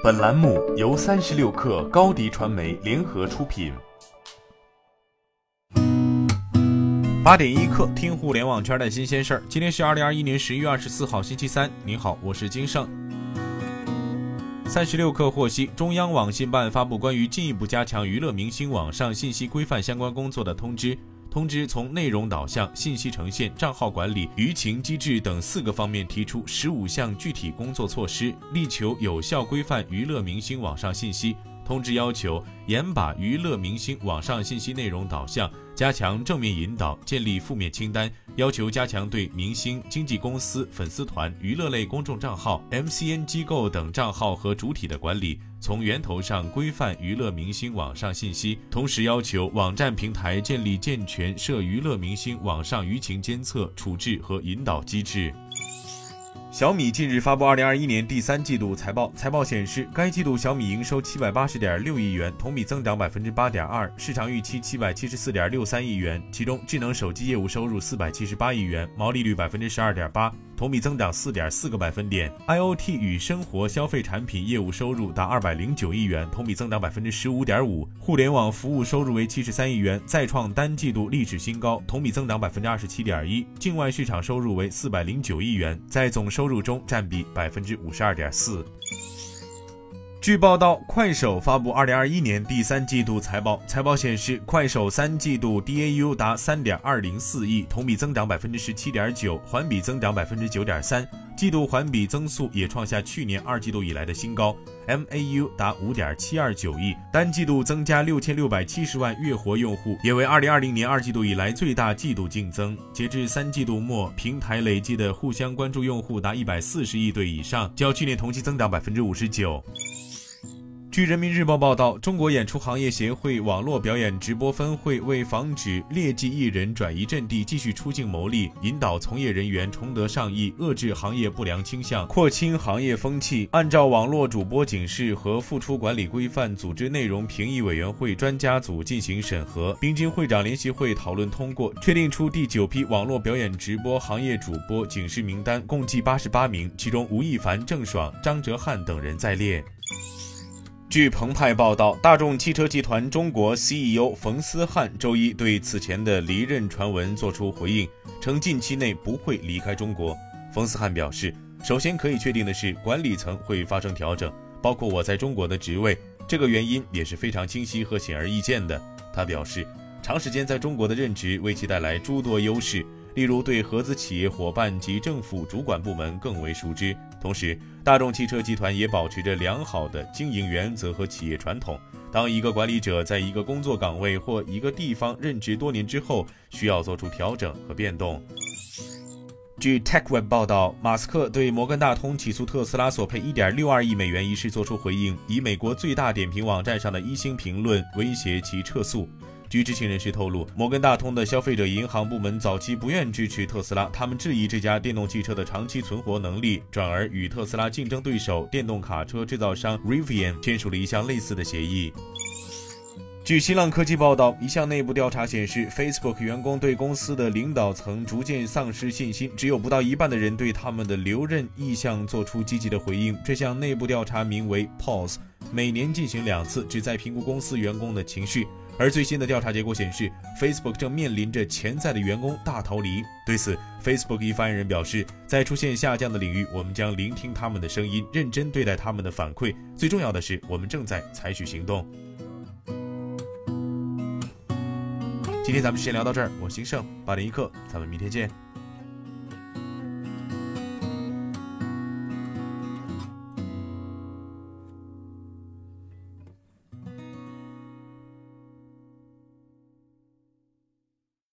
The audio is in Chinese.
本栏目由三十六氪高低传媒联合出品。八点一刻，听互联网圈的新鲜事儿。今天是二零二一年十一月二十四号，星期三。您好，我是金盛。三十六氪获悉，中央网信办发布关于进一步加强娱乐明星网上信息规范相关工作的通知。通知从内容导向、信息呈现、账号管理、舆情机制等四个方面提出十五项具体工作措施，力求有效规范娱乐明星网上信息。通知要求严把娱乐明星网上信息内容导向，加强正面引导，建立负面清单。要求加强对明星、经纪公司、粉丝团、娱乐类公众账号、MCN 机构等账号和主体的管理，从源头上规范娱乐明星网上信息。同时要求网站平台建立健全涉娱乐明星网上舆情监测、处置和引导机制。小米近日发布二零二一年第三季度财报，财报显示，该季度小米营收七百八十点六亿元，同比增长百分之八点二，市场预期七百七十四点六三亿元。其中，智能手机业务收入四百七十八亿元，毛利率百分之十二点八。同比增长四点四个百分点，IOT 与生活消费产品业务收入达二百零九亿元，同比增长百分之十五点五。互联网服务收入为七十三亿元，再创单季度历史新高，同比增长百分之二十七点一。境外市场收入为四百零九亿元，在总收入中占比百分之五十二点四。据报道，快手发布二零二一年第三季度财报。财报显示，快手三季度 DAU 达三点二零四亿，同比增长百分之十七点九，环比增长百分之九点三，季度环比增速也创下去年二季度以来的新高。MAU 达五点七二九亿，单季度增加六千六百七十万月活用户，也为二零二零年二季度以来最大季度净增。截至三季度末，平台累计的互相关注用户达一百四十亿对以上，较去年同期增长百分之五十九。据人民日报报道，中国演出行业协会网络表演直播分会为防止劣迹艺人转移阵地、继续出境牟利，引导从业人员重德上义，遏制行业不良倾向，廓清行业风气，按照网络主播警示和复出管理规范，组织内容评议委员会专家组进行审核，并经会长联席会讨论通过，确定出第九批网络表演直播行业主播警示名单，共计八十八名，其中吴亦凡、郑爽、张哲瀚等人在列。据澎湃报道，大众汽车集团中国 CEO 冯思翰周一对此前的离任传闻作出回应，称近期内不会离开中国。冯思翰表示，首先可以确定的是，管理层会发生调整，包括我在中国的职位，这个原因也是非常清晰和显而易见的。他表示，长时间在中国的任职为其带来诸多优势。例如，对合资企业伙伴及政府主管部门更为熟知。同时，大众汽车集团也保持着良好的经营原则和企业传统。当一个管理者在一个工作岗位或一个地方任职多年之后，需要做出调整和变动。据 TechWeb 报道，马斯克对摩根大通起诉特斯拉索赔1.62亿美元一事作出回应，以美国最大点评网站上的一星评论威胁其撤诉。据知情人士透露，摩根大通的消费者银行部门早期不愿支持特斯拉，他们质疑这家电动汽车的长期存活能力，转而与特斯拉竞争对手电动卡车制造商 Rivian 签署了一项类似的协议。据新浪科技报道，一项内部调查显示，Facebook 员工对公司的领导层逐渐丧失信心，只有不到一半的人对他们的留任意向做出积极的回应。这项内部调查名为 Pulse，每年进行两次，旨在评估公司员工的情绪。而最新的调查结果显示，Facebook 正面临着潜在的员工大逃离。对此，Facebook 一发言人表示，在出现下降的领域，我们将聆听他们的声音，认真对待他们的反馈。最重要的是，我们正在采取行动。今天咱们先聊到这儿，我兴盛八点一刻，咱们明天见。